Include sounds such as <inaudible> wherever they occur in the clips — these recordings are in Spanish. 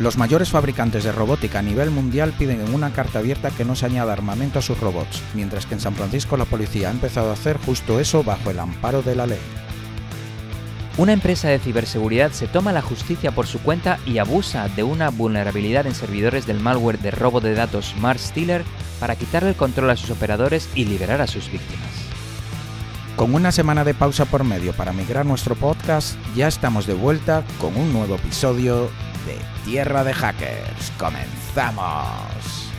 Los mayores fabricantes de robótica a nivel mundial piden en una carta abierta que no se añada armamento a sus robots, mientras que en San Francisco la policía ha empezado a hacer justo eso bajo el amparo de la ley. Una empresa de ciberseguridad se toma la justicia por su cuenta y abusa de una vulnerabilidad en servidores del malware de robo de datos Mars Stealer para quitarle el control a sus operadores y liberar a sus víctimas. Con una semana de pausa por medio para migrar nuestro podcast, ya estamos de vuelta con un nuevo episodio de Tierra de Hackers. ¡Comenzamos!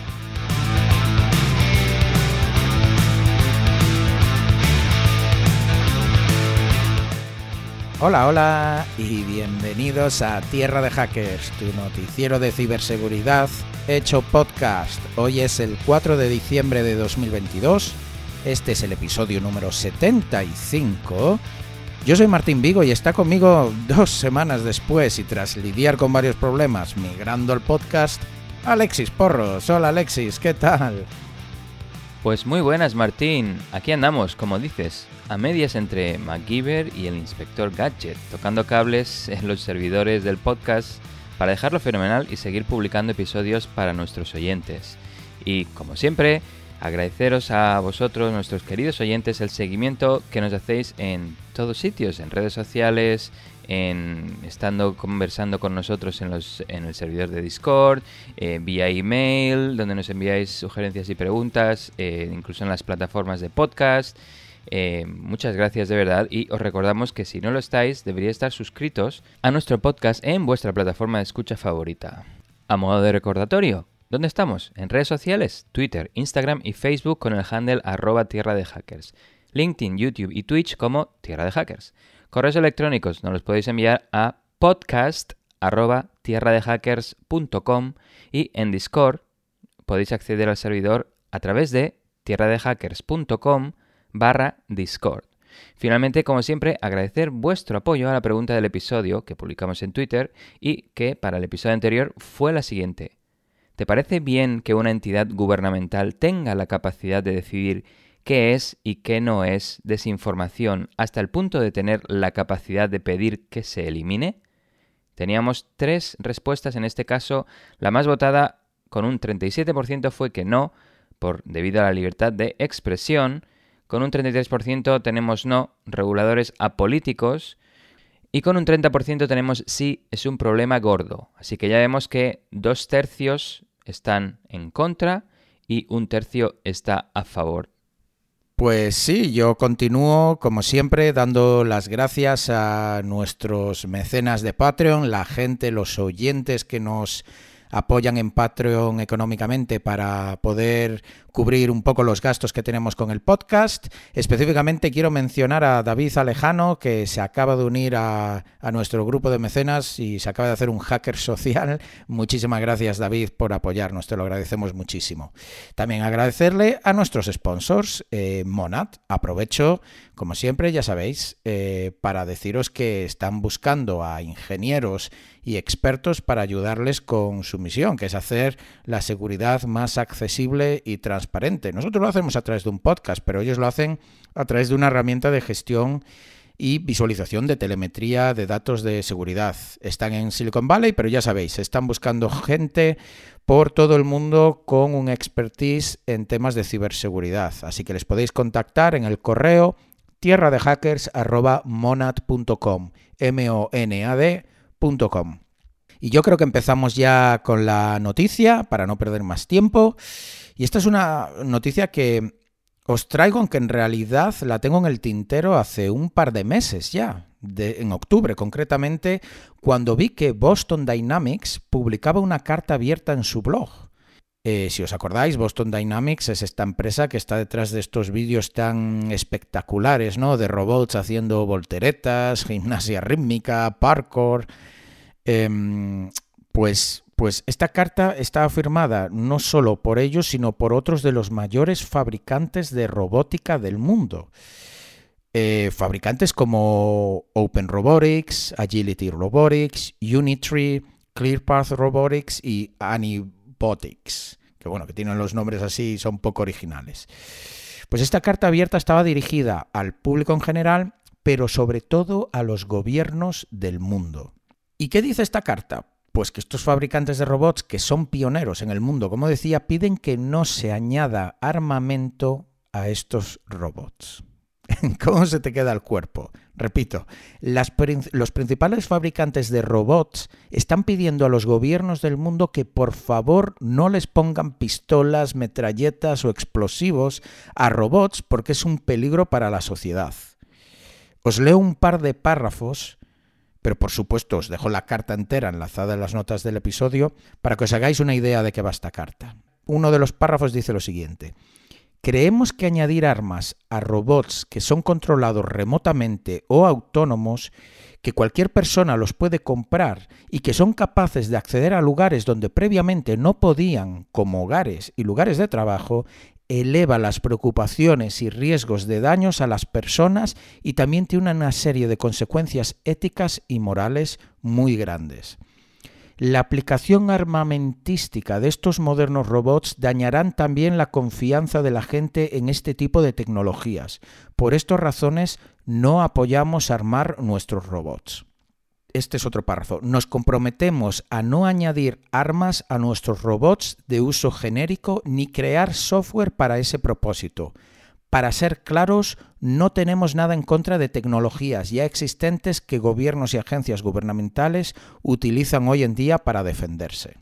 Hola, hola y bienvenidos a Tierra de Hackers, tu noticiero de ciberseguridad hecho podcast. Hoy es el 4 de diciembre de 2022, este es el episodio número 75 yo soy Martín Vigo y está conmigo dos semanas después y tras lidiar con varios problemas migrando el podcast, Alexis Porros. Hola Alexis, ¿qué tal? Pues muy buenas Martín, aquí andamos, como dices, a medias entre MacGyver y el inspector Gadget, tocando cables <laughs> en los servidores del podcast para dejarlo fenomenal y seguir publicando episodios para nuestros oyentes. Y como siempre, agradeceros a vosotros, nuestros queridos oyentes, el seguimiento que nos hacéis en todos sitios, en redes sociales, en estando conversando con nosotros en, los, en el servidor de Discord, eh, vía email, donde nos enviáis sugerencias y preguntas, eh, incluso en las plataformas de podcast. Eh, muchas gracias de verdad y os recordamos que si no lo estáis, deberíais estar suscritos a nuestro podcast en vuestra plataforma de escucha favorita. A modo de recordatorio, ¿Dónde estamos? En redes sociales, Twitter, Instagram y Facebook con el handle arroba tierra de hackers. LinkedIn, YouTube y Twitch como Tierra de Hackers. Correos electrónicos nos los podéis enviar a podcast arroba tierradehackers.com y en Discord podéis acceder al servidor a través de tierradehackers.com barra Discord. Finalmente, como siempre, agradecer vuestro apoyo a la pregunta del episodio que publicamos en Twitter y que para el episodio anterior fue la siguiente. ¿Te parece bien que una entidad gubernamental tenga la capacidad de decidir qué es y qué no es desinformación hasta el punto de tener la capacidad de pedir que se elimine? Teníamos tres respuestas en este caso. La más votada con un 37% fue que no, por debido a la libertad de expresión. Con un 33% tenemos no, reguladores apolíticos. Y con un 30% tenemos sí, es un problema gordo. Así que ya vemos que dos tercios están en contra y un tercio está a favor. Pues sí, yo continúo, como siempre, dando las gracias a nuestros mecenas de Patreon, la gente, los oyentes que nos apoyan en Patreon económicamente para poder cubrir un poco los gastos que tenemos con el podcast. Específicamente quiero mencionar a David Alejano, que se acaba de unir a, nuestro grupo de mecenas y se acaba de hacer un hacker social. Muchísimas gracias David por apoyarnos, te lo agradecemos muchísimo. También agradecerle a nuestros sponsors, eh, Monat. Aprovecho, como siempre, ya sabéis, eh, para deciros que están buscando a ingenieros y expertos para ayudarles con su misión, que es hacer la seguridad más accesible y transparente nosotros lo hacemos a través de un podcast, pero ellos lo hacen a través de una herramienta de gestión y visualización de telemetría de datos de seguridad. Están en Silicon Valley, pero ya sabéis, están buscando gente por todo el mundo con un expertise en temas de ciberseguridad. Así que les podéis contactar en el correo tierra de m-o-n-a-d.com, m-o-n-a-d.com. Y yo creo que empezamos ya con la noticia para no perder más tiempo. Y esta es una noticia que os traigo, aunque en realidad la tengo en el tintero hace un par de meses ya, en octubre concretamente, cuando vi que Boston Dynamics publicaba una carta abierta en su blog. Eh, si os acordáis, Boston Dynamics es esta empresa que está detrás de estos vídeos tan espectaculares, ¿no? De robots haciendo volteretas, <laughs> gimnasia rítmica, parkour. Em, pues pues esta carta está firmada no solo por ellos, sino por otros de los mayores fabricantes de robótica del mundo. Eh, fabricantes como Open Robotics, Agility Robotics, Unitree, ClearPath Robotics y Anibotics, que bueno, que tienen los nombres así, son poco originales. Pues esta carta abierta estaba dirigida al público en general, pero sobre todo a los gobiernos del mundo. ¿Y qué dice esta carta? Pues que estos fabricantes de robots, que son pioneros en el mundo, como decía, piden que no se añada armamento a estos robots. <laughs> ¿Cómo se te queda el cuerpo? Repito, los principales fabricantes de robots están pidiendo a los gobiernos del mundo que por favor no les pongan pistolas, metralletas o explosivos a robots porque es un peligro para la sociedad. Os leo un par de párrafos, pero por supuesto os dejo la carta entera enlazada en las notas del episodio para que os hagáis una idea de qué va esta carta. Uno de los párrafos dice lo siguiente. Creemos que añadir armas a robots que son controlados remotamente o autónomos, que cualquier persona los puede comprar y que son capaces de acceder a lugares donde previamente no podían, como hogares y lugares de trabajo, eleva las preocupaciones y riesgos de daños a las personas y también tiene una serie de consecuencias éticas y morales muy grandes. La aplicación armamentística de estos modernos robots dañarán también la confianza de la gente en este tipo de tecnologías. Por estas razones no apoyamos armar nuestros robots. Este es otro párrafo. Nos comprometemos a no añadir armas a nuestros robots de uso genérico ni crear software para ese propósito. Para ser claros, no tenemos nada en contra de tecnologías ya existentes que gobiernos y agencias gubernamentales utilizan hoy en día para defenderse.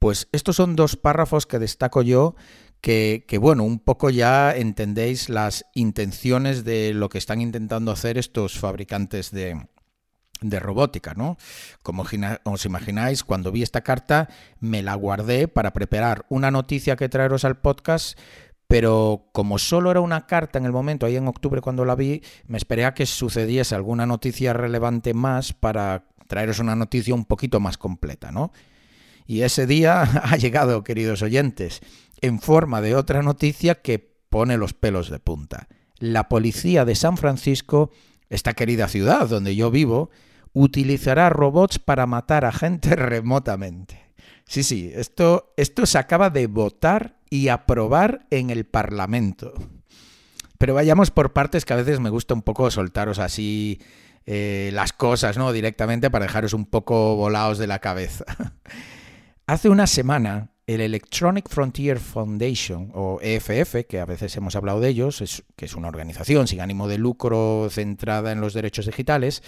Pues estos son dos párrafos que destaco yo que, bueno, un poco ya entendéis las intenciones de lo que están intentando hacer estos fabricantes de, de robótica, ¿no? Como os imagináis, cuando vi esta carta me la guardé para preparar una noticia que traeros al podcast pero como solo era una carta en el momento, ahí en octubre cuando la vi, me esperé a que sucediese alguna noticia relevante más para traeros una noticia un poquito más completa, ¿no? Y ese día <laughs> ha llegado, queridos oyentes, en forma de otra noticia que pone los pelos de punta. La policía de San Francisco, esta querida ciudad donde yo vivo, utilizará robots para matar a gente <laughs> remotamente. Sí, sí, esto, esto se acaba de votar y aprobar en el Parlamento. Pero vayamos por partes que a veces me gusta un poco soltaros así eh, las cosas, ¿no? Directamente para dejaros un poco volados de la cabeza. <laughs> Hace una semana el Electronic Frontier Foundation, o EFF, que a veces hemos hablado de ellos, que es una organización sin ánimo de lucro centrada en los derechos digitales,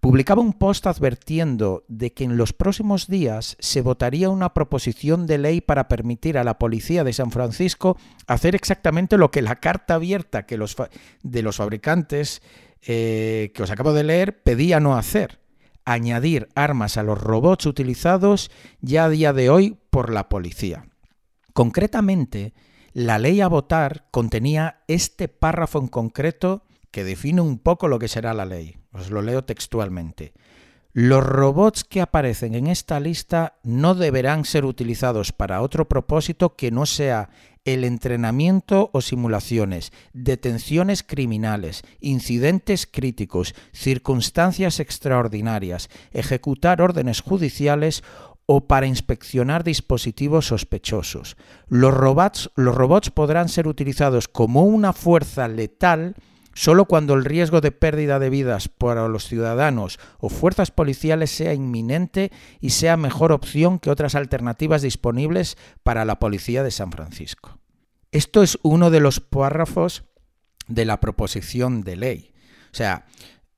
publicaba un post advirtiendo de que en los próximos días se votaría una proposición de ley para permitir a la policía de San Francisco hacer exactamente lo que la carta abierta que los de los fabricantes eh, que os acabo de leer pedía no hacer añadir armas a los robots utilizados ya a día de hoy por la policía. Concretamente, la ley a votar contenía este párrafo en concreto que define un poco lo que será la ley. Os lo leo textualmente. Los robots que aparecen en esta lista no deberán ser utilizados para otro propósito que no sea el entrenamiento o simulaciones, detenciones criminales, incidentes críticos, circunstancias extraordinarias, ejecutar órdenes judiciales o para inspeccionar dispositivos sospechosos. Los robots, los robots podrán ser utilizados como una fuerza letal solo cuando el riesgo de pérdida de vidas para los ciudadanos o fuerzas policiales sea inminente y sea mejor opción que otras alternativas disponibles para la policía de San Francisco. Esto es uno de los párrafos de la proposición de ley. O sea,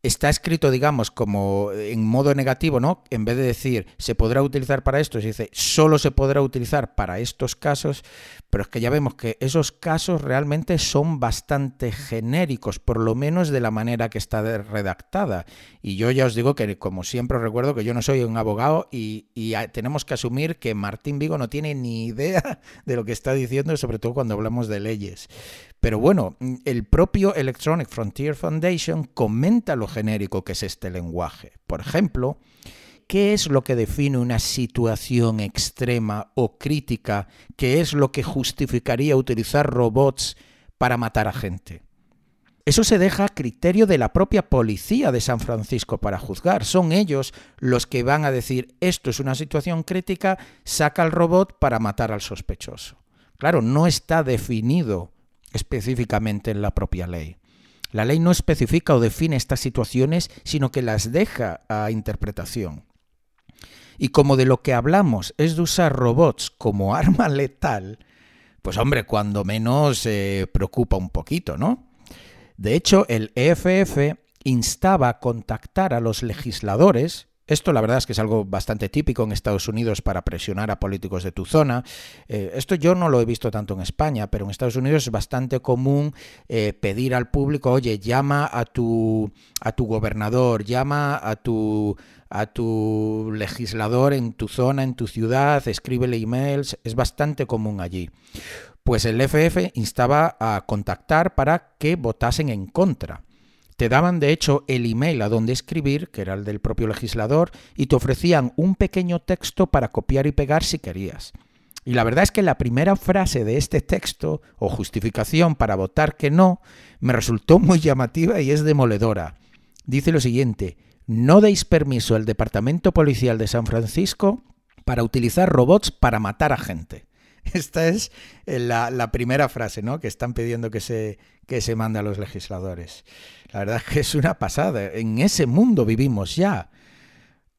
está escrito, digamos, como en modo negativo, ¿no? En vez de decir se podrá utilizar para esto, se dice solo se podrá utilizar para estos casos, pero es que ya vemos que esos casos realmente son bastante genéricos, por lo menos de la manera que está redactada. Y yo ya os digo que, como siempre os recuerdo, que yo no soy un abogado y, y tenemos que asumir que Martín Vigo no tiene ni idea <laughs> de lo que está diciendo, sobre todo cuando hablamos de leyes. Pero bueno, el propio Electronic Frontier Foundation comenta lo genérico que es este lenguaje. Por ejemplo, ¿qué es lo que define una situación extrema o crítica? ¿Qué es lo que justificaría utilizar robots para matar a gente? Eso se deja a criterio de la propia policía de San Francisco para juzgar. Son ellos los que van a decir esto es una situación crítica, saca el robot para matar al sospechoso. Claro, no está definido específicamente en la propia ley. La ley no especifica o define estas situaciones, sino que las deja a interpretación. Y como de lo que hablamos es de usar robots como <laughs> arma letal, pues hombre, cuando menos eh, preocupa un poquito, ¿no? De hecho, el EFF instaba a contactar a los legisladores esto la verdad es que es algo bastante típico en Estados Unidos para presionar a políticos de tu zona. Eh, esto yo no lo he visto tanto en España, pero en Estados Unidos es bastante común eh, pedir al público, oye, llama a tu, a tu gobernador, llama a tu, a tu legislador en tu zona, en tu ciudad, escríbele emails, es bastante común allí. Pues el FF instaba a contactar para que votasen en contra. Te daban de hecho el email a donde escribir, que era el del propio legislador, y te ofrecían un pequeño texto para copiar y pegar si querías. Y la verdad es que la primera frase de este texto, o justificación para votar que no, me resultó muy llamativa y es demoledora. Dice lo siguiente, no deis permiso al Departamento Policial de San Francisco para utilizar robots para matar a gente. <laughs> Esta es eh, la, primera frase ¿no? que están pidiendo que se, que se mande a los legisladores. La verdad es que es una pasada. En ese mundo vivimos ya.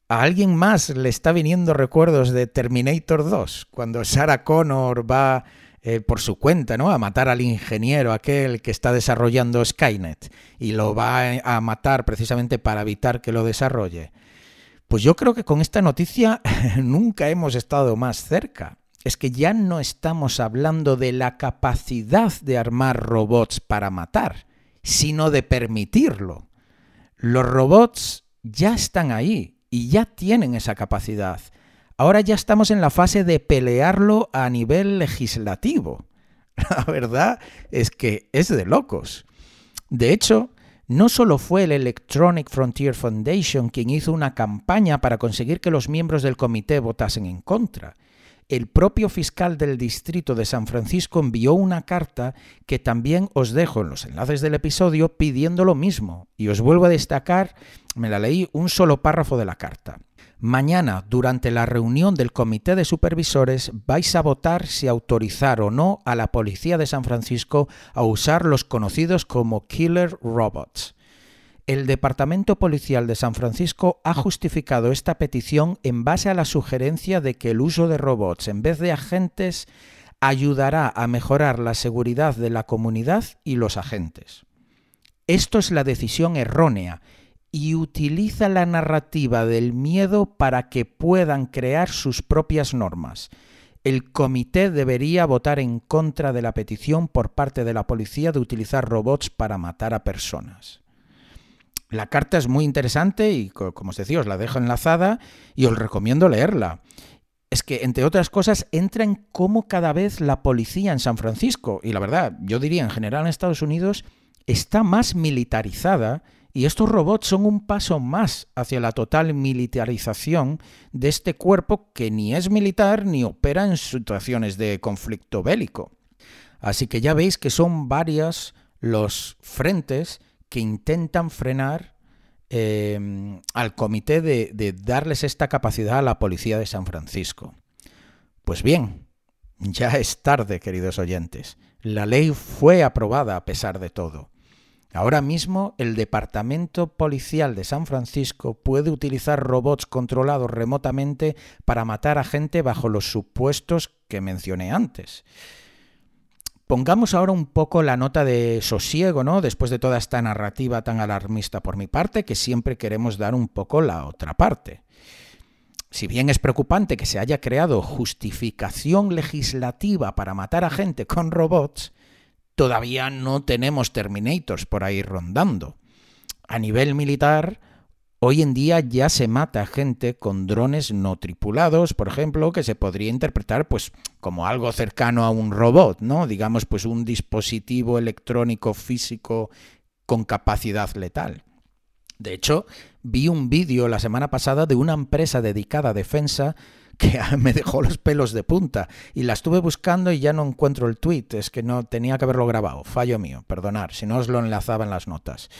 A alguien más le está viniendo recuerdos de Terminator 2, cuando Sarah Connor va eh, por su cuenta ¿no? a matar al ingeniero, aquel que está desarrollando Skynet, y lo va a matar precisamente para evitar que lo desarrolle. Pues yo creo que con esta noticia <laughs> nunca hemos estado más cerca es que ya no estamos hablando de la capacidad de armar robots para matar, sino de permitirlo. Los robots ya están ahí y ya tienen esa capacidad. Ahora ya estamos en la fase de pelearlo a nivel legislativo. <laughs> La verdad es que es de locos. De hecho, no solo fue el Electronic Frontier Foundation quien hizo una campaña para conseguir que los miembros del comité votasen en contra, el propio fiscal del distrito de San Francisco envió una carta que también os dejo en los enlaces del episodio pidiendo lo mismo. Y os vuelvo a destacar, me la leí un solo párrafo de la carta. Mañana, durante la reunión del Comité de Supervisores, vais a votar si autorizar o no a la Policía de San Francisco a usar los conocidos como Killer Robots. El Departamento Policial de San Francisco ha justificado esta petición en base a la sugerencia de que el uso de robots en vez de agentes ayudará a mejorar la seguridad de la comunidad y los agentes. Esto es la decisión errónea y utiliza la narrativa del miedo para que puedan crear sus propias normas. El comité debería votar en contra de la petición por parte de la policía de utilizar robots para matar a personas. La carta es muy interesante y, como os decía, os la dejo enlazada y os recomiendo leerla. Es que, entre otras cosas, entra en cómo cada vez la policía en San Francisco, y la verdad, yo diría en general en Estados Unidos, está más militarizada y estos robots son un paso más hacia la total militarización de este cuerpo que ni es militar ni opera en situaciones de conflicto bélico. Así que ya veis que son varias los frentes que intentan frenar eh, al comité de darles esta capacidad a la policía de San Francisco. Pues bien, ya es tarde, queridos oyentes. La ley fue aprobada a pesar de todo. Ahora mismo el Departamento Policial de San Francisco puede utilizar robots controlados remotamente para matar a gente bajo los supuestos que mencioné antes. Pongamos ahora un poco la nota de sosiego, ¿no? Después de toda esta narrativa tan alarmista por mi parte, que siempre queremos dar un poco la otra parte. Si bien es preocupante que se haya creado justificación legislativa para matar a gente con robots, todavía no tenemos Terminators por ahí rondando. A nivel militar, Hoy en día ya se mata gente con drones no tripulados, por ejemplo, que se podría interpretar pues como algo cercano a un robot, ¿no? Digamos pues un dispositivo electrónico físico con capacidad letal. De hecho, vi un vídeo la semana pasada de una empresa dedicada a defensa <laughs> que <laughs> me dejó los pelos de punta y la estuve buscando y ya no encuentro el tweet, es que no tenía que haberlo grabado, fallo mío, perdonar, si no os lo enlazaba en las notas.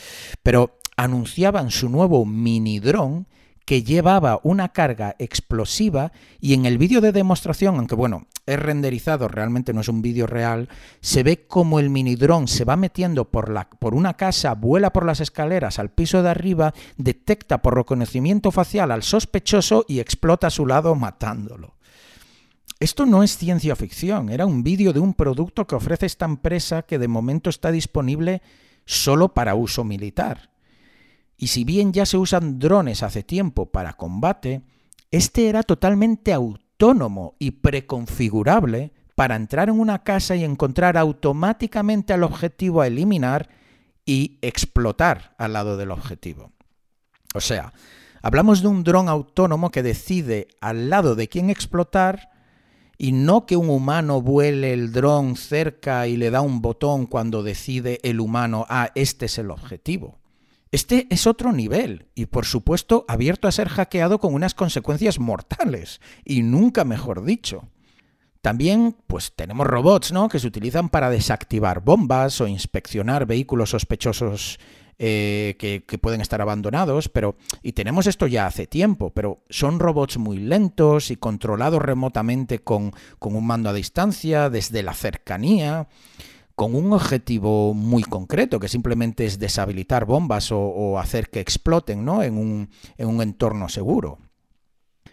Pero anunciaban su nuevo mini dron que llevaba una carga explosiva y en el vídeo de demostración, aunque bueno, es renderizado, realmente no es un vídeo real, se ve como el mini dron se va metiendo por, por una casa, vuela por las escaleras al piso de arriba, detecta por reconocimiento facial al sospechoso y explota a su lado matándolo. Esto no es ciencia ficción, era un vídeo de un producto que ofrece esta empresa que de momento está disponible solo para uso militar. Y si bien ya se usan drones hace tiempo para combate, este era totalmente autónomo y preconfigurable para entrar en una casa y encontrar automáticamente al objetivo a eliminar y explotar al lado del objetivo. O sea, hablamos de un dron autónomo que decide al lado de quién explotar y no que un humano vuele el dron cerca y le da un botón cuando decide el humano, ah, este es el objetivo. Este es otro nivel y por supuesto abierto a ser hackeado con unas consecuencias mortales y nunca mejor dicho. También pues tenemos robots, ¿no? que se utilizan para desactivar bombas o inspeccionar vehículos sospechosos eh, que, pueden estar abandonados, pero y tenemos esto ya hace tiempo, pero son robots muy lentos y controlados remotamente con, con un mando a distancia, desde la cercanía con un objetivo muy concreto, que simplemente es deshabilitar bombas o, hacer que exploten ¿no? en, un, en un entorno seguro.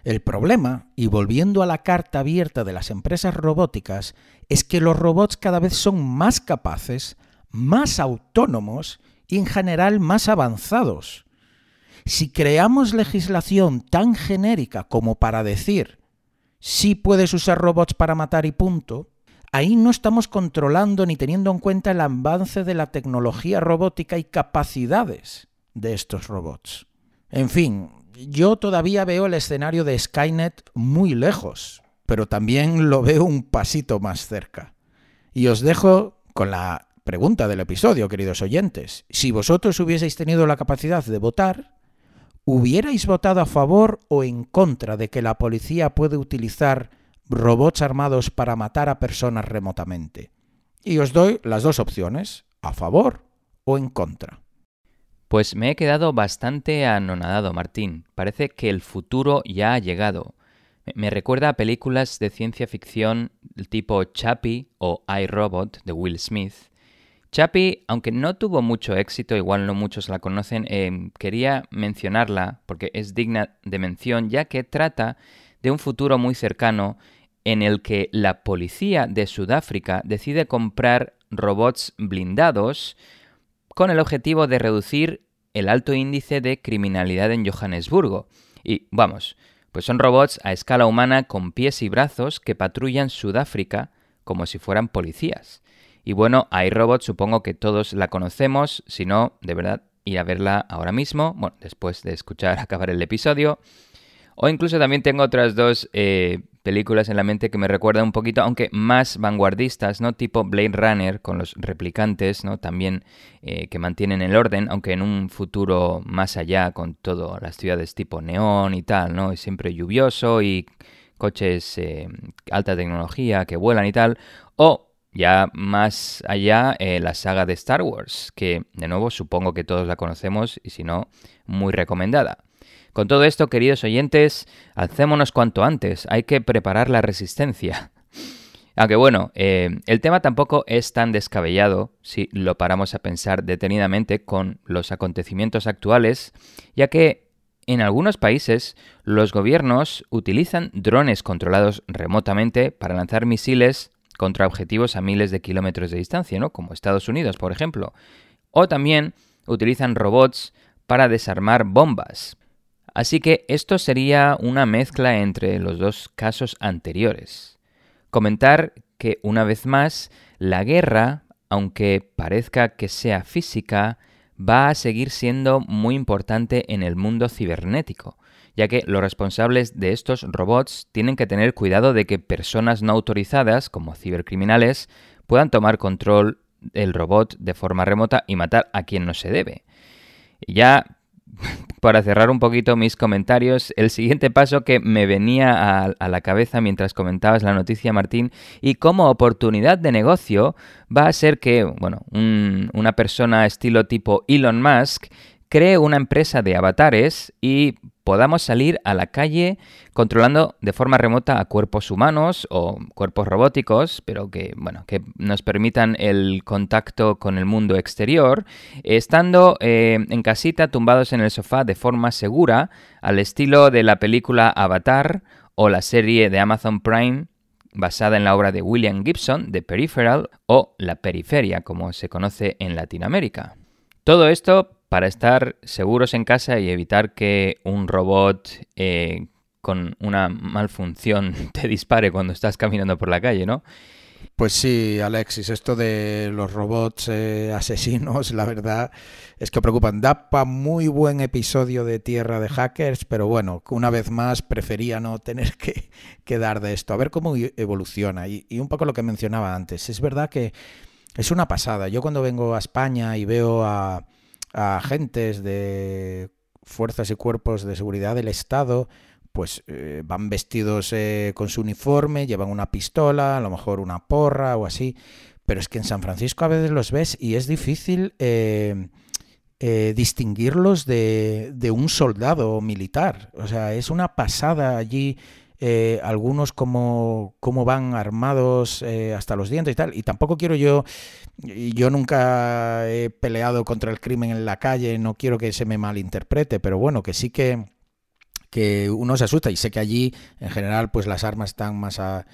El problema, y volviendo a la carta abierta de las empresas robóticas, es que los robots cada vez son más capaces, más autónomos y en general más avanzados. Si creamos legislación tan genérica como para decir, sí puedes usar robots para matar y punto, ahí no estamos controlando ni teniendo en cuenta el avance de la tecnología robótica y capacidades de estos robots. En fin, yo todavía veo el escenario de Skynet muy lejos, pero también lo veo un pasito más cerca. Y os dejo con la pregunta del episodio, queridos oyentes. Si vosotros hubieseis tenido la capacidad de votar, ¿hubierais votado a favor o en contra de que la policía puede utilizar robots armados para matar a personas remotamente. Y os doy las dos opciones, a favor o en contra. Pues me he quedado bastante anonadado, Martín. Parece que el futuro ya ha llegado. Me recuerda a películas de ciencia ficción tipo Chappie o iRobot de Will Smith. Chappie, aunque no tuvo mucho éxito, igual no muchos la conocen, eh, quería mencionarla porque es digna de mención ya que trata de un futuro muy cercano en el que la policía de Sudáfrica decide comprar robots blindados con el objetivo de reducir el alto índice de criminalidad en Johannesburgo. Y vamos, pues son robots a escala humana con pies y brazos que patrullan Sudáfrica como si fueran policías. Y bueno, hay robots, supongo que todos la conocemos, si no, de verdad, ir a verla ahora mismo, bueno, después de escuchar <laughs> acabar el episodio. O incluso también tengo otras dos eh, películas en la mente que me recuerdan un poquito, aunque más vanguardistas, ¿no? Tipo Blade Runner con los replicantes, ¿no? También eh, que mantienen el orden, aunque en un futuro más allá con todas las ciudades tipo neón y tal, ¿no? Siempre lluvioso y coches eh, alta tecnología que vuelan y tal. O ya más allá la saga de Star Wars, que de nuevo supongo que todos la conocemos y si no, muy recomendada. Con todo esto, queridos oyentes, alcémonos cuanto antes, hay que preparar la resistencia. <laughs> Aunque bueno, eh, el tema tampoco es tan descabellado si lo paramos a pensar detenidamente con los acontecimientos actuales, ya que en algunos países los gobiernos utilizan drones controlados remotamente para lanzar misiles contra objetivos a miles de kilómetros de distancia, ¿no? Como Estados Unidos, por ejemplo. O también utilizan robots para desarmar bombas. Así que esto sería una mezcla entre los dos casos anteriores. Comentar que, una vez más, la guerra, aunque parezca que sea física, va a seguir siendo muy importante en el mundo cibernético, ya que los responsables de estos robots tienen que tener cuidado de que personas no autorizadas, como cibercriminales, puedan tomar control del robot de forma remota y matar a quien no se debe. Ya para cerrar un poquito mis comentarios, el siguiente paso que me venía a, la cabeza mientras comentabas la noticia, Martín, y como oportunidad de negocio va a ser que, bueno, una persona estilo tipo Elon Musk cree una empresa de avatares y podamos salir a la calle controlando de forma remota a cuerpos humanos o cuerpos robóticos, pero que, bueno, que nos permitan el contacto con el mundo exterior, estando eh, en casita tumbados en el sofá de forma segura, al estilo de la película Avatar o la serie de Amazon Prime basada en la obra de William Gibson, The Peripheral, o La Periferia, como se conoce en Latinoamérica. Todo esto para estar seguros en casa y evitar que un robot eh, con una malfunción <laughs> te dispare cuando estás caminando por la calle, ¿no? Pues sí, Alexis, esto de los robots eh, asesinos, la verdad es que preocupan. Da para muy buen episodio de Tierra de Hackers, pero bueno, una vez más prefería no tener <laughs> que, dar de esto, a ver cómo evoluciona. Y, y un poco lo que mencionaba antes, es verdad que es una pasada. Yo cuando vengo a España y veo a agentes de fuerzas y cuerpos de seguridad del Estado, pues eh, van vestidos eh, con su uniforme, llevan una pistola, a lo mejor una porra o así, pero es que en San Francisco a veces los ves y es difícil eh, distinguirlos de, de, un soldado militar. O sea, es una pasada allí. Algunos como, como, van armados hasta los dientes y tal. Y tampoco quiero yo yo nunca he peleado contra el crimen en la calle, no quiero que se me malinterprete, pero bueno, que sí que, que uno se asusta y sé que allí en general pues las armas están más al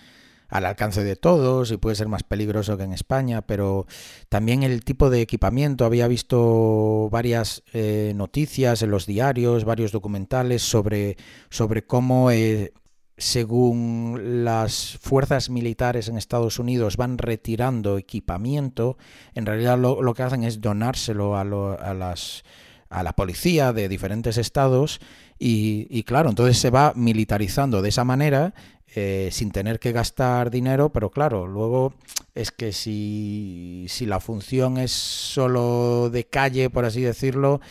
alcance de todos y puede ser más peligroso que en España, pero también el tipo de equipamiento, había visto varias eh, noticias en los diarios, varios documentales sobre, sobre cómo eh, según las fuerzas militares en Estados Unidos van retirando equipamiento, en realidad lo, que hacen es donárselo a, a, las, a la policía de diferentes estados y, claro, entonces se va militarizando de esa manera eh, sin tener que gastar dinero, pero claro, luego es que si, si la función es solo de calle, por así decirlo,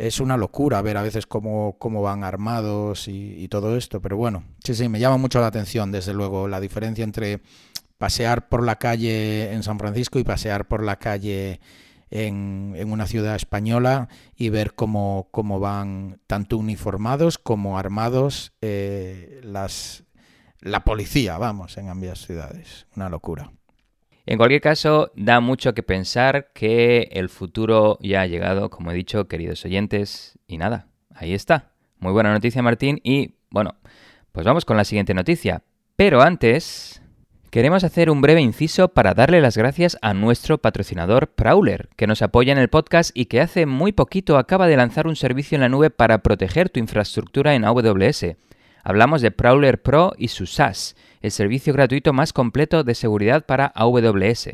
es una locura ver a veces cómo, cómo van armados y, todo esto, pero bueno, sí, sí, me llama mucho la atención, desde luego, la diferencia entre pasear por la calle en San Francisco y pasear por la calle en, una ciudad española y ver cómo, cómo van tanto uniformados como armados eh, las, la policía, vamos, en ambas ciudades. Una locura. En cualquier caso, da mucho que pensar que el futuro ya ha llegado, como he dicho, queridos oyentes, y nada, ahí está. Muy buena noticia, Martín, y bueno, pues vamos con la siguiente noticia. Pero antes, queremos hacer un breve inciso para darle las gracias a nuestro patrocinador Prowler, que nos apoya en el podcast y que hace muy poquito acaba de lanzar un servicio en la nube para proteger tu infraestructura en AWS. Hablamos de Prowler Pro y su SaaS, el servicio gratuito más completo de seguridad para AWS.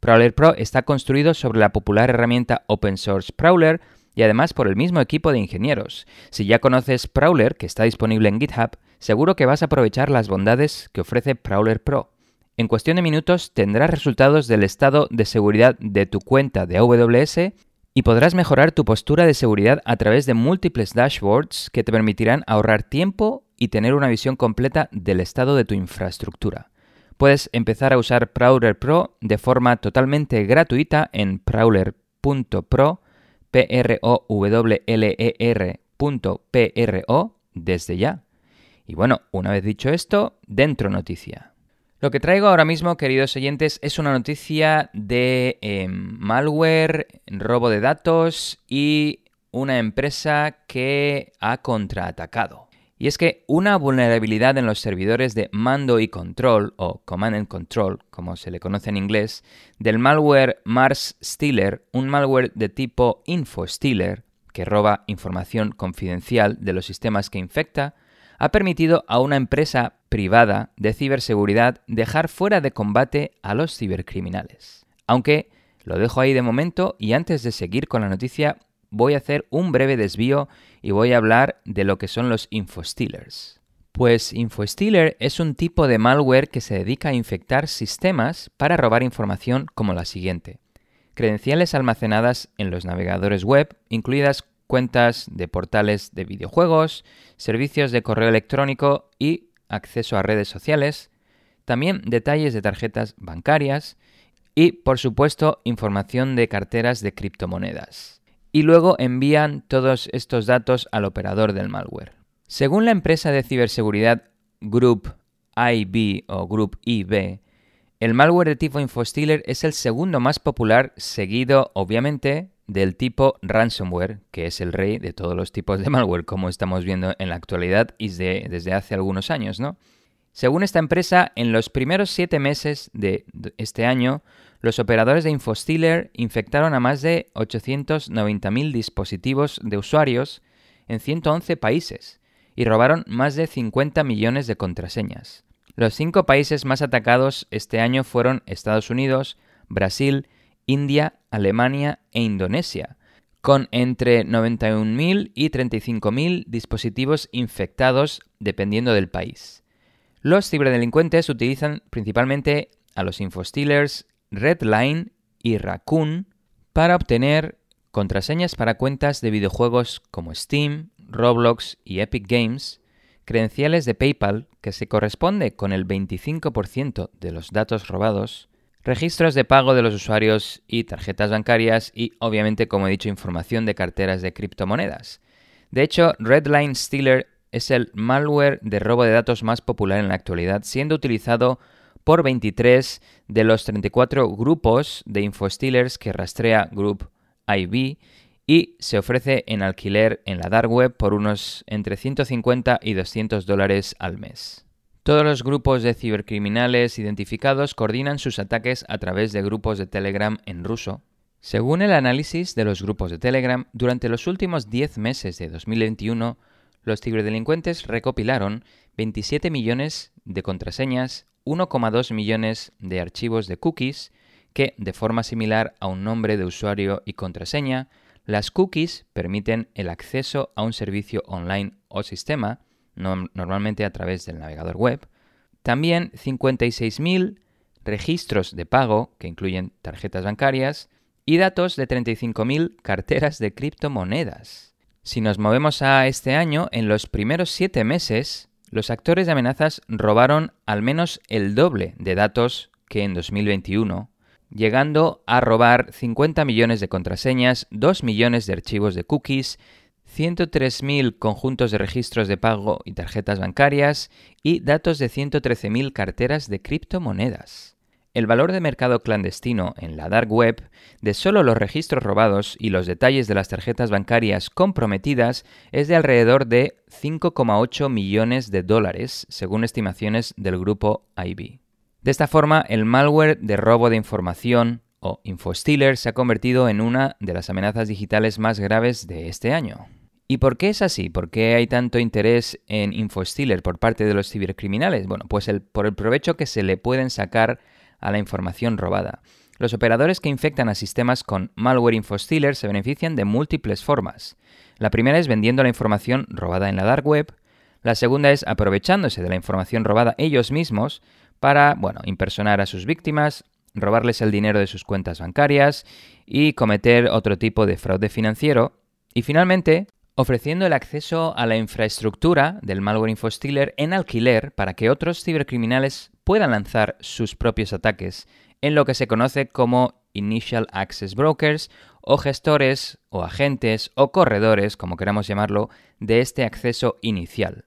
Prowler Pro está construido sobre la popular herramienta open source Prowler y además por el mismo equipo de ingenieros. Si ya conoces Prowler, que está disponible en GitHub, seguro que vas a aprovechar las bondades que ofrece Prowler Pro. En cuestión de minutos tendrás resultados del estado de seguridad de tu cuenta de AWS y podrás mejorar tu postura de seguridad a través de múltiples dashboards que te permitirán ahorrar tiempo y tener una visión completa del estado de tu infraestructura. Puedes empezar a usar Prowler Pro de forma totalmente gratuita en prowler.pro, p r o w l e desde ya. Y bueno, una vez dicho esto, dentro noticia. Lo que traigo ahora mismo, queridos oyentes, es una noticia de em, malware, robo de datos y una empresa que ha contraatacado. Y es que una vulnerabilidad en los servidores de mando y control, o command and control, como se le conoce en inglés, del malware Mars Stealer, un malware de tipo Info Stealer, que roba información confidencial de los sistemas que infecta, ha permitido a una empresa privada de ciberseguridad dejar fuera de combate a los cibercriminales. Aunque lo dejo ahí de momento y antes de seguir con la noticia voy a hacer un breve desvío y voy a hablar de lo que son los infostealers. Pues infostealer es un tipo de malware que se dedica a infectar sistemas para robar información como la siguiente. Credenciales almacenadas en los navegadores web, incluidas cuentas de portales de videojuegos, servicios de correo electrónico y acceso a redes sociales, también detalles de tarjetas bancarias y, por supuesto, información de carteras de criptomonedas y luego envían todos estos datos al operador del malware. Según la empresa de ciberseguridad Group IB o Group IB, el malware de tipo Infostealer es el segundo más popular, seguido obviamente del tipo ransomware, que es el rey de todos los tipos de <laughs> malware, como estamos viendo en la actualidad y desde hace algunos años, ¿no? Según esta empresa, en los primeros siete meses de este año, los operadores de Infostealer infectaron a más de 890.000 dispositivos de usuarios en 111 países, y robaron más de 50 millones de contraseñas. Los cinco países más atacados este año fueron Estados Unidos, Brasil, India, Alemania e Indonesia, con entre 91.000 y 35.000 dispositivos infectados dependiendo del país. Los ciberdelincuentes utilizan principalmente a los infostealers Redline y Raccoon para obtener contraseñas para cuentas de videojuegos como Steam, Roblox y Epic Games, credenciales de PayPal, que se corresponde con el 25% de los datos robados, registros de pago de los usuarios y tarjetas bancarias y, obviamente, como he dicho, información de carteras de criptomonedas. De hecho, Redline Stealer es el malware de robo de datos más popular en la actualidad, siendo utilizado por 23 de los 34 grupos de infostealers que rastrea Group IB y se ofrece en alquiler en la dark web por unos entre 150 y 200 dólares al mes. Todos los grupos de cibercriminales identificados coordinan sus ataques a través de grupos de Telegram en ruso. Según el análisis de los grupos de Telegram, durante los últimos 10 meses de 2021, los ciberdelincuentes recopilaron 27 millones de contraseñas, 1,2 millones de archivos de cookies, que, de forma similar a un nombre de usuario y contraseña, las cookies permiten el acceso a un servicio online o sistema, normalmente a través del navegador web. También 56.000 registros de pago, que incluyen tarjetas bancarias, y datos de 35.000 carteras de criptomonedas. Si nos movemos a este año, en los primeros siete meses, los actores de amenazas robaron al menos el doble de datos que en 2021, llegando a robar 50 millones de contraseñas, 2 millones de archivos de cookies, 103.000 conjuntos de registros de pago y tarjetas bancarias y datos de 113.000 carteras de criptomonedas. El valor de mercado clandestino en la dark web de solo los registros robados y los detalles de las tarjetas bancarias comprometidas es de alrededor de 5,8 millones de dólares, según estimaciones del grupo IB. De esta forma, el malware de robo de información o infostealer se ha convertido en una de las amenazas digitales más graves de este año. ¿Y por qué es así? ¿Por qué hay tanto interés en infostealer por parte de los cibercriminales? Bueno, pues por el provecho que se le pueden sacar a la información robada. Los operadores que infectan a sistemas con malware infostealer se benefician de múltiples formas. La primera es vendiendo la información robada en la dark web, la segunda es aprovechándose de la información robada ellos mismos para, bueno, impersonar a sus víctimas, robarles el dinero de sus cuentas bancarias y cometer otro tipo de fraude financiero. Y finalmente, ofreciendo el acceso a la infraestructura del malware infostealer en alquiler para que otros cibercriminales puedan lanzar sus propios ataques en lo que se conoce como Initial Access Brokers o gestores o agentes o corredores, como queramos llamarlo, de este acceso inicial.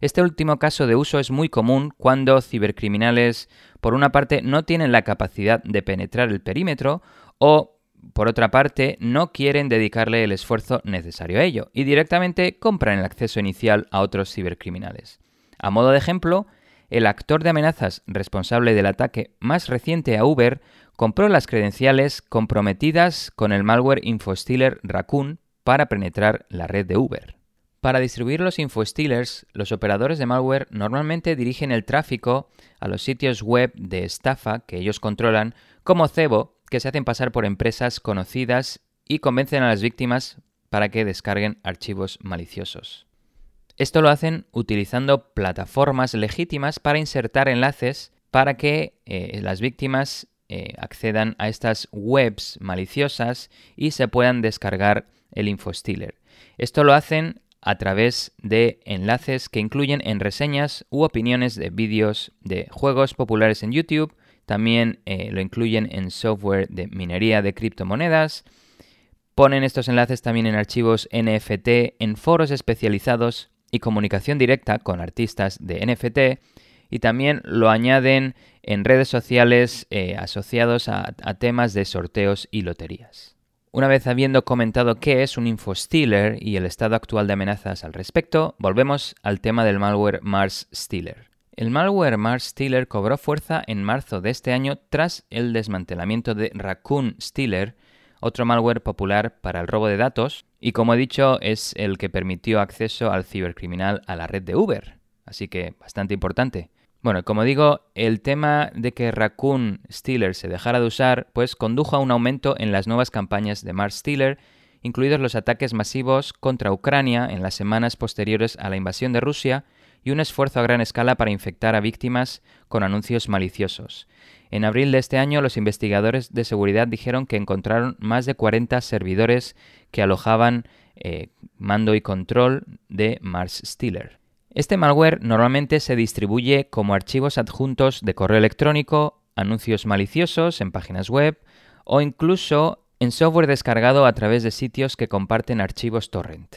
Este último caso de uso es muy común cuando cibercriminales, por una parte, no tienen la capacidad de penetrar el perímetro o, por otra parte, no quieren dedicarle el esfuerzo necesario a ello y directamente compran el acceso inicial a otros cibercriminales. A modo de ejemplo, el actor de amenazas responsable del ataque más reciente a Uber compró las credenciales comprometidas con el malware infostealer Raccoon para penetrar la red de Uber. Para distribuir los infostealers, los operadores de malware normalmente dirigen el tráfico a los sitios web de estafa que ellos controlan, como Cebo, que se hacen pasar por empresas conocidas y convencen a las víctimas para que descarguen archivos maliciosos. Esto lo hacen utilizando plataformas legítimas para insertar enlaces para que eh, las víctimas eh, accedan a estas webs maliciosas y se puedan descargar el infostealer. Esto lo hacen a través de enlaces que incluyen en reseñas u opiniones de vídeos de juegos populares en YouTube, también eh, lo incluyen en software de minería de criptomonedas, ponen estos enlaces también en archivos NFT en foros especializados y comunicación directa con artistas de NFT y también lo añaden en redes sociales eh, asociados a, temas de sorteos y loterías. Una vez habiendo comentado qué es un infostealer y el estado actual de amenazas al respecto, volvemos al tema del malware Mars Stealer. El malware Mars Stealer cobró fuerza en marzo de este año tras el desmantelamiento de Raccoon Stealer, otro malware popular para el robo de datos, y como he dicho es el que permitió acceso al cibercriminal a la red de Uber, así que bastante importante. Bueno, como digo, el tema de que Raccoon Stealer se dejara de usar, pues condujo a un aumento en las nuevas campañas de Mars Stealer, incluidos los ataques masivos contra Ucrania en las semanas posteriores a la invasión de Rusia y un esfuerzo a gran escala para infectar a víctimas con anuncios maliciosos. En abril de este año, los investigadores de seguridad dijeron que encontraron más de 40 servidores que alojaban eh, mando y control de Mars Stealer. Este malware normalmente se distribuye como archivos adjuntos de correo electrónico, anuncios maliciosos en páginas web o incluso en software descargado a través de sitios que comparten archivos torrent.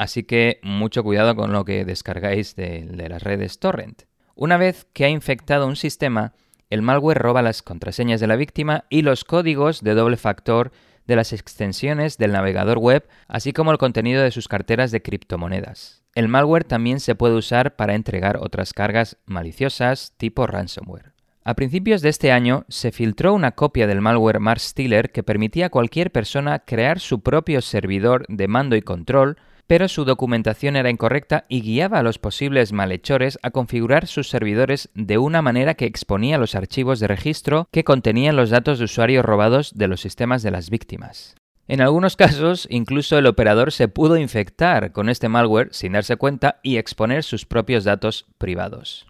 Así que mucho cuidado con lo que descargáis de, las redes torrent. Una vez que ha infectado un sistema, el malware roba las contraseñas de la víctima y los códigos de doble factor de las extensiones del navegador web, así como el contenido de sus carteras de criptomonedas. El malware también se puede usar para entregar otras cargas maliciosas tipo ransomware. A principios de este año se filtró una copia del malware Mars Stealer que permitía a cualquier persona crear su propio servidor de mando y control, pero su documentación era incorrecta y guiaba a los posibles malhechores a configurar sus servidores de una manera que exponía los archivos de registro que contenían los datos de usuario robados de los sistemas de las víctimas. En algunos casos, incluso el operador se pudo infectar con este malware sin darse cuenta y exponer sus propios datos privados.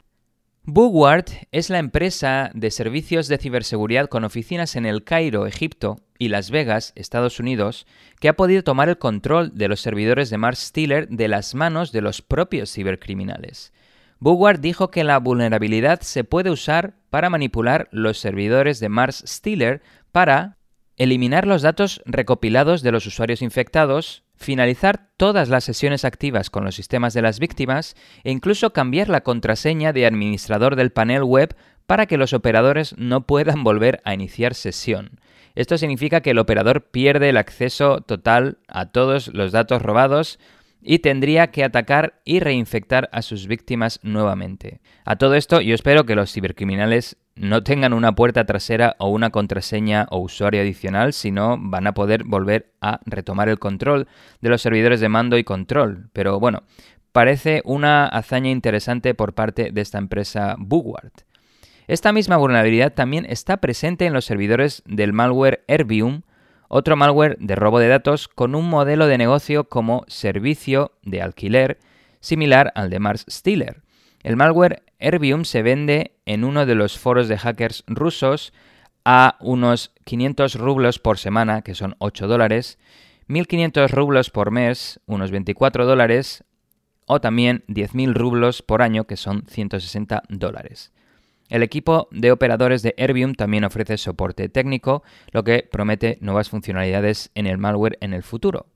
Bugward es la empresa de servicios de ciberseguridad con oficinas en El Cairo, Egipto, y Las Vegas, Estados Unidos, que ha podido tomar el control de los servidores de Mars Stealer de las manos de los propios cibercriminales. Bugward dijo que la vulnerabilidad se puede usar para manipular los servidores de Mars Stealer para eliminar los datos recopilados de los usuarios infectados, finalizar todas las sesiones activas con los sistemas de las víctimas e incluso cambiar la contraseña de administrador del panel web para que los operadores no puedan volver a iniciar sesión. Esto significa que el operador pierde el acceso total a todos los datos robados y tendría que atacar y reinfectar a sus víctimas nuevamente. A todo esto yo espero que los cibercriminales no tengan una puerta trasera o una contraseña o usuario adicional, sino van a poder volver a retomar el control de los servidores de mando y control. Pero bueno, parece una hazaña interesante por parte de esta empresa Bugward. Esta misma vulnerabilidad también está presente en los servidores del malware Erbium, otro malware de robo de datos con un modelo de negocio como servicio de alquiler similar al de Mars Stealer. El malware Erbium se vende en uno de los foros de hackers rusos a unos 500 rublos por semana, que son 8 dólares, 1.500 rublos por mes, unos 24 dólares, o también 10.000 rublos por año, que son 160 dólares. El equipo de operadores de Erbium también ofrece soporte técnico, lo que promete nuevas funcionalidades en el malware en el futuro.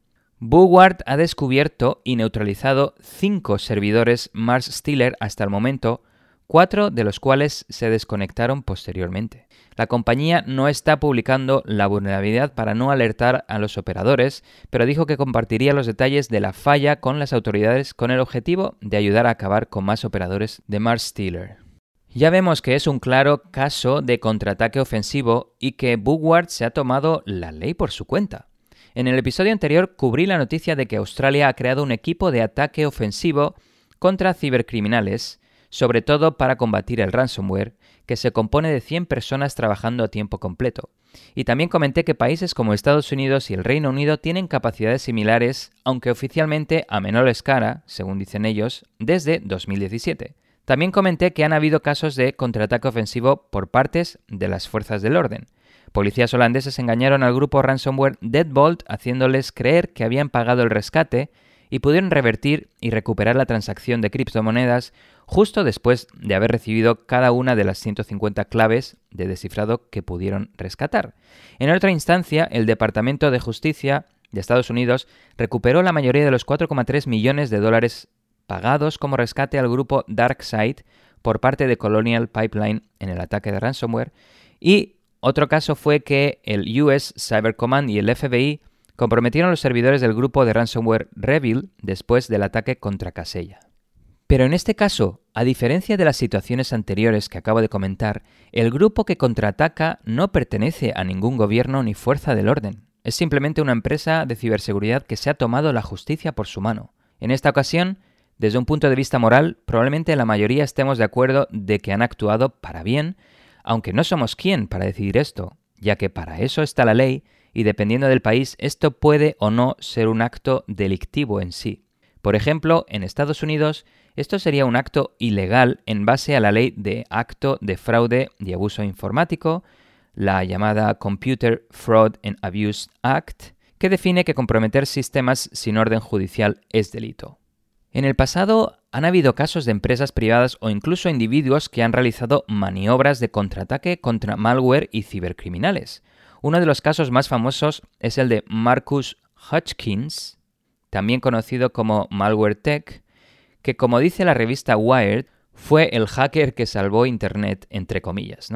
Bugward ha descubierto y neutralizado cinco servidores Mars Stealer hasta el momento, cuatro de los cuales se desconectaron posteriormente. La compañía no está publicando la vulnerabilidad para no alertar a los operadores, pero dijo que compartiría los detalles de la falla con las autoridades con el objetivo de ayudar a acabar con más operadores de Mars Stealer. Ya vemos que es un claro caso de contraataque ofensivo y que Bugward se ha tomado la ley por su cuenta. En el episodio anterior cubrí la noticia de que Australia ha creado un equipo de ataque ofensivo contra cibercriminales, sobre todo para combatir el ransomware, que se compone de 100 personas trabajando a tiempo completo. Y también comenté que países como Estados Unidos y el Reino Unido tienen capacidades similares, aunque oficialmente a menor escala, según dicen ellos, desde 2017. También comenté que han habido casos de contraataque ofensivo por partes de las fuerzas del orden. Policías holandeses engañaron al grupo ransomware Deadbolt haciéndoles creer que habían pagado el rescate y pudieron revertir y recuperar la transacción de criptomonedas justo después de haber recibido cada una de las 150 claves de descifrado que pudieron rescatar. En otra instancia, el Departamento de Justicia de Estados Unidos recuperó la mayoría de los 4,3 millones de dólares pagados como rescate al grupo DarkSide por parte de Colonial Pipeline en el ataque de ransomware. Y otro caso fue que el US Cyber Command y el FBI comprometieron los servidores del grupo de ransomware Revil después del ataque contra Casella. Pero en este caso, a diferencia de las situaciones anteriores que acabo de comentar, el grupo que contraataca no pertenece a ningún gobierno ni fuerza del orden. Es simplemente una empresa de ciberseguridad que se ha tomado la justicia por su mano. En esta ocasión, desde un punto de vista moral, probablemente la mayoría estemos de acuerdo de que han actuado para bien, aunque no somos quien para decidir esto, ya que para eso está la ley y dependiendo del país esto puede o no ser un acto delictivo en sí. Por ejemplo, en Estados Unidos esto sería un acto ilegal en base a la ley de acto de fraude y abuso informático, la llamada Computer Fraud and Abuse Act, que define que comprometer sistemas sin orden judicial es delito. En el pasado han habido casos de empresas privadas o incluso individuos que han realizado maniobras de contraataque contra malware y cibercriminales. Uno de los casos más famosos es el de Marcus Hutchkins, también conocido como Malware Tech, que como dice la revista Wired, fue el hacker que salvó Internet, entre comillas.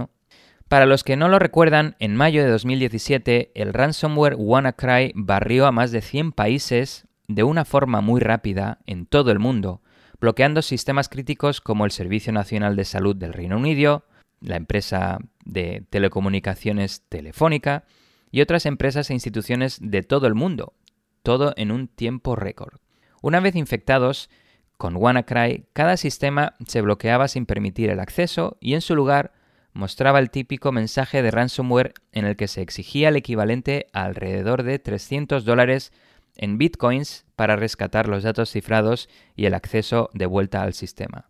Para los que no lo recuerdan, en mayo de 2017 el ransomware WannaCry barrió a más de 100 países de una forma muy rápida en todo el mundo, bloqueando sistemas críticos como el Servicio Nacional de Salud del Reino Unido, la empresa de telecomunicaciones Telefónica y otras empresas e instituciones de todo el mundo, todo en un tiempo récord. Una vez infectados con WannaCry, cada sistema se bloqueaba sin permitir el acceso y en su lugar mostraba el típico mensaje de ransomware en el que se exigía el equivalente a alrededor de 300 dólares en bitcoins para rescatar los datos cifrados y el acceso de vuelta al sistema.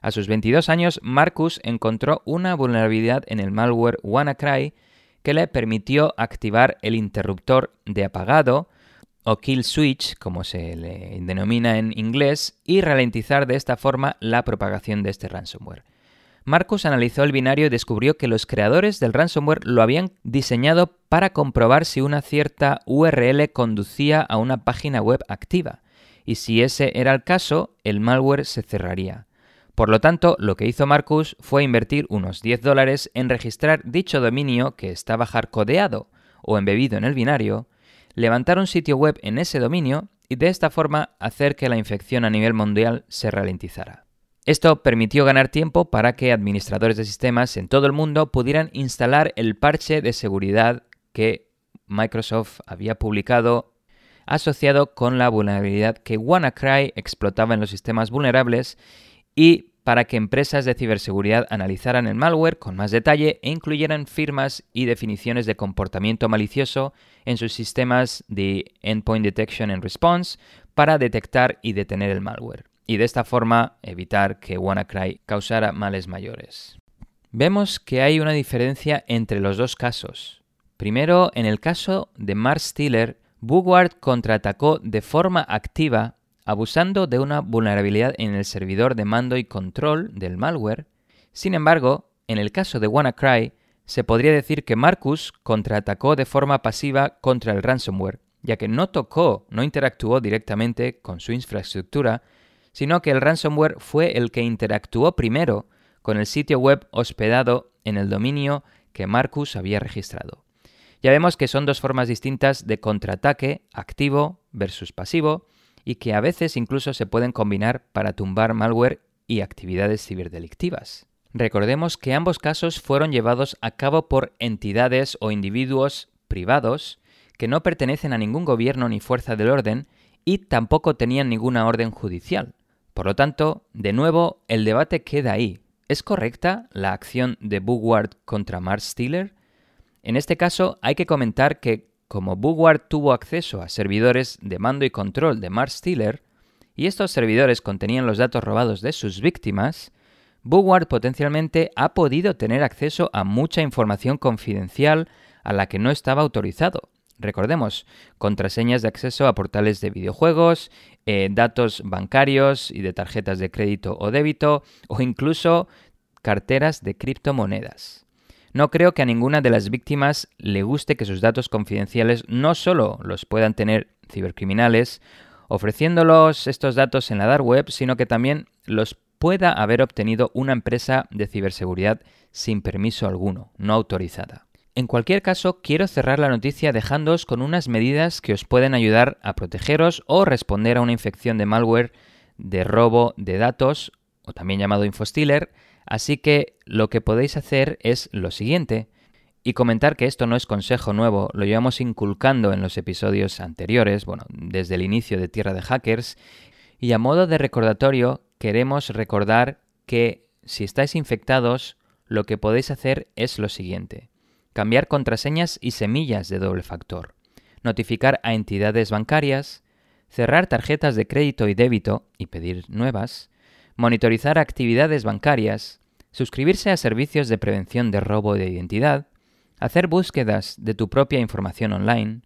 A sus 22 años, Marcus encontró una vulnerabilidad en el malware WannaCry que le permitió activar el interruptor de apagado o kill switch, como se le denomina en inglés, y ralentizar de esta forma la propagación de este ransomware. Marcus analizó el binario y descubrió que los creadores del ransomware lo habían diseñado para comprobar si una cierta URL conducía a una página web activa, y si ese era el caso, el malware se cerraría. Por lo tanto, lo que hizo Marcus fue invertir unos 10 dólares en registrar dicho dominio que estaba hardcodeado o embebido en el binario, levantar un sitio web en ese dominio y de esta forma hacer que la infección a nivel mundial se ralentizara. Esto permitió ganar tiempo para que administradores de sistemas en todo el mundo pudieran instalar el parche de seguridad que Microsoft había publicado asociado con la vulnerabilidad que WannaCry explotaba en los sistemas vulnerables y para que empresas de ciberseguridad analizaran el malware con más detalle e incluyeran firmas y definiciones de comportamiento malicioso en sus sistemas de Endpoint Detection and Response para detectar y detener el malware y de esta forma evitar que WannaCry causara males mayores. Vemos que hay una diferencia entre los dos casos. Primero, en el caso de Mars Steeler, Bugward contraatacó de forma activa abusando de una vulnerabilidad en el servidor de mando y control del malware. Sin embargo, en el caso de WannaCry, se podría decir que Marcus contraatacó de forma pasiva contra el ransomware, ya que no tocó, no interactuó directamente con su infraestructura, sino que el ransomware fue el que interactuó primero con el sitio web hospedado en el dominio que Marcus había registrado. Ya vemos que son dos formas distintas de contraataque activo versus pasivo y que a veces incluso se pueden combinar para tumbar malware y actividades ciberdelictivas. Recordemos que ambos casos fueron llevados a cabo por entidades o individuos privados que no pertenecen a ningún gobierno ni fuerza del orden y tampoco tenían ninguna orden judicial. Por lo tanto, de nuevo, el debate queda ahí. ¿Es correcta la acción de Bugward contra Mars Steeler? En este caso, hay que comentar que, como Bugward tuvo acceso a servidores de mando y control de Mars Steeler, y estos servidores contenían los datos robados de sus víctimas, Bugward potencialmente ha podido tener acceso a mucha información confidencial a la que no estaba autorizado. Recordemos, contraseñas de acceso a portales de videojuegos, eh, datos bancarios y de tarjetas de crédito o débito, o incluso carteras de criptomonedas. No creo que a ninguna de las víctimas le guste que sus datos confidenciales no solo los puedan tener cibercriminales ofreciéndolos estos datos en la dark web, sino que también los pueda haber obtenido una empresa de ciberseguridad sin permiso alguno, no autorizada. En cualquier caso, quiero cerrar la noticia dejándoos con unas medidas que os pueden ayudar a protegeros o responder a una infección de malware de robo de datos, o también llamado infostealer, así que lo que podéis hacer es lo siguiente, y comentar que esto no es consejo nuevo, lo llevamos inculcando en los episodios anteriores, bueno, desde el inicio de Tierra de Hackers, y a modo de recordatorio queremos recordar que si estáis infectados, lo que podéis hacer es lo siguiente cambiar contraseñas y semillas de doble factor, notificar a entidades bancarias, cerrar tarjetas de crédito y débito y pedir nuevas, monitorizar actividades bancarias, suscribirse a servicios de prevención de robo de identidad, hacer búsquedas de tu propia información online,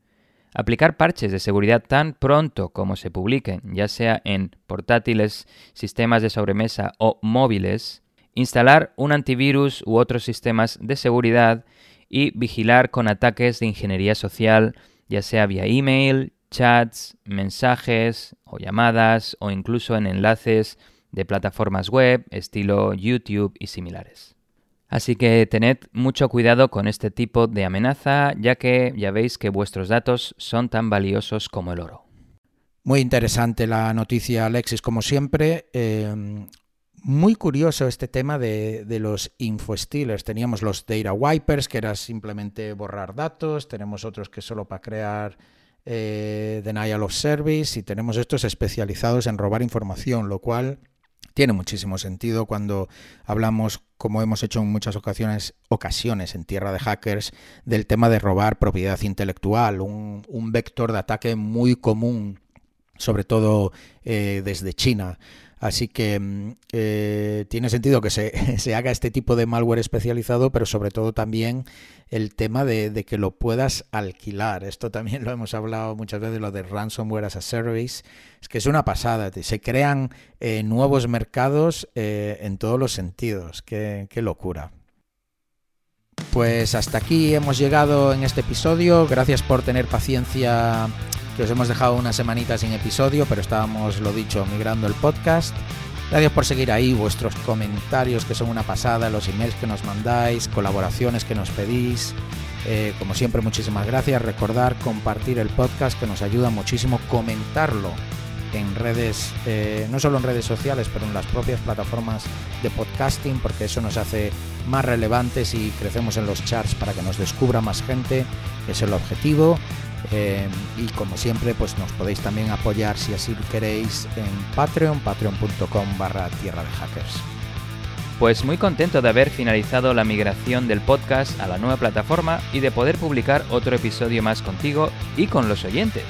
aplicar parches de seguridad tan pronto como se publiquen, ya sea en portátiles, sistemas de sobremesa o móviles, instalar un antivirus u otros sistemas de seguridad y vigilar con ataques de ingeniería social, ya sea vía email, chats, mensajes o llamadas o incluso en enlaces de plataformas web estilo YouTube y similares. Así que tened mucho cuidado con este tipo de amenaza, ya que ya veis que vuestros datos son tan valiosos como el oro. Muy interesante la noticia, Alexis, como siempre. Eh, muy curioso este tema de, los infostealers. Teníamos los data wipers, que era simplemente borrar datos, tenemos otros que solo para crear eh, denial of service y tenemos estos especializados en robar información, lo cual tiene muchísimo sentido cuando hablamos, como hemos hecho en muchas ocasiones, ocasiones en tierra de hackers, del tema de robar propiedad intelectual, un, vector de ataque muy común, sobre todo eh, desde China. Así que mm, eh, tiene sentido que <laughs> se, haga este tipo de malware especializado, pero sobre todo también el tema de, que lo puedas alquilar. Esto también lo hemos hablado muchas veces, lo de ransomware as a service. Es que es una pasada. Se crean eh, nuevos mercados eh, en todos los sentidos. qué locura. Pues hasta aquí hemos llegado en este episodio. Gracias por tener paciencia que os hemos dejado una semanita sin episodio, pero estábamos, lo dicho, migrando el podcast. Gracias por seguir ahí, vuestros comentarios que son una pasada, los emails que nos mandáis, colaboraciones que nos pedís. Eh, como siempre, muchísimas gracias. Recordar compartir el podcast que nos ayuda muchísimo, comentarlo en redes, eh, no solo en redes sociales, pero en las propias plataformas de podcasting, porque eso nos hace más relevantes y crecemos en los charts para que nos descubra más gente, es el objetivo. Eh, y como siempre, pues nos podéis también apoyar si así queréis en Patreon, patreon.com barra tierra de hackers. Pues muy contento de haber finalizado la migración del podcast a la nueva plataforma y de poder publicar otro episodio más contigo y con los oyentes.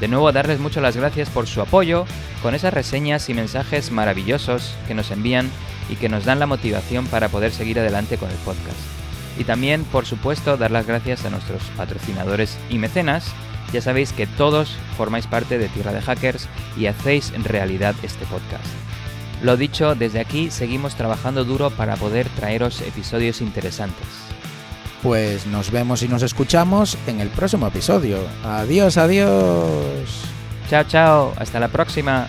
De nuevo darles muchas las gracias por su apoyo, con esas reseñas y mensajes maravillosos que nos envían y que nos dan la motivación para poder seguir adelante con el podcast. Y también, por supuesto, dar las gracias a nuestros patrocinadores y mecenas. Ya sabéis que todos formáis parte de Tierra de Hackers y hacéis en realidad este podcast. Lo dicho, desde aquí seguimos trabajando duro para poder traeros episodios interesantes. Pues nos vemos y nos escuchamos en el próximo episodio. Adiós, adiós. Chao, chao. Hasta la próxima.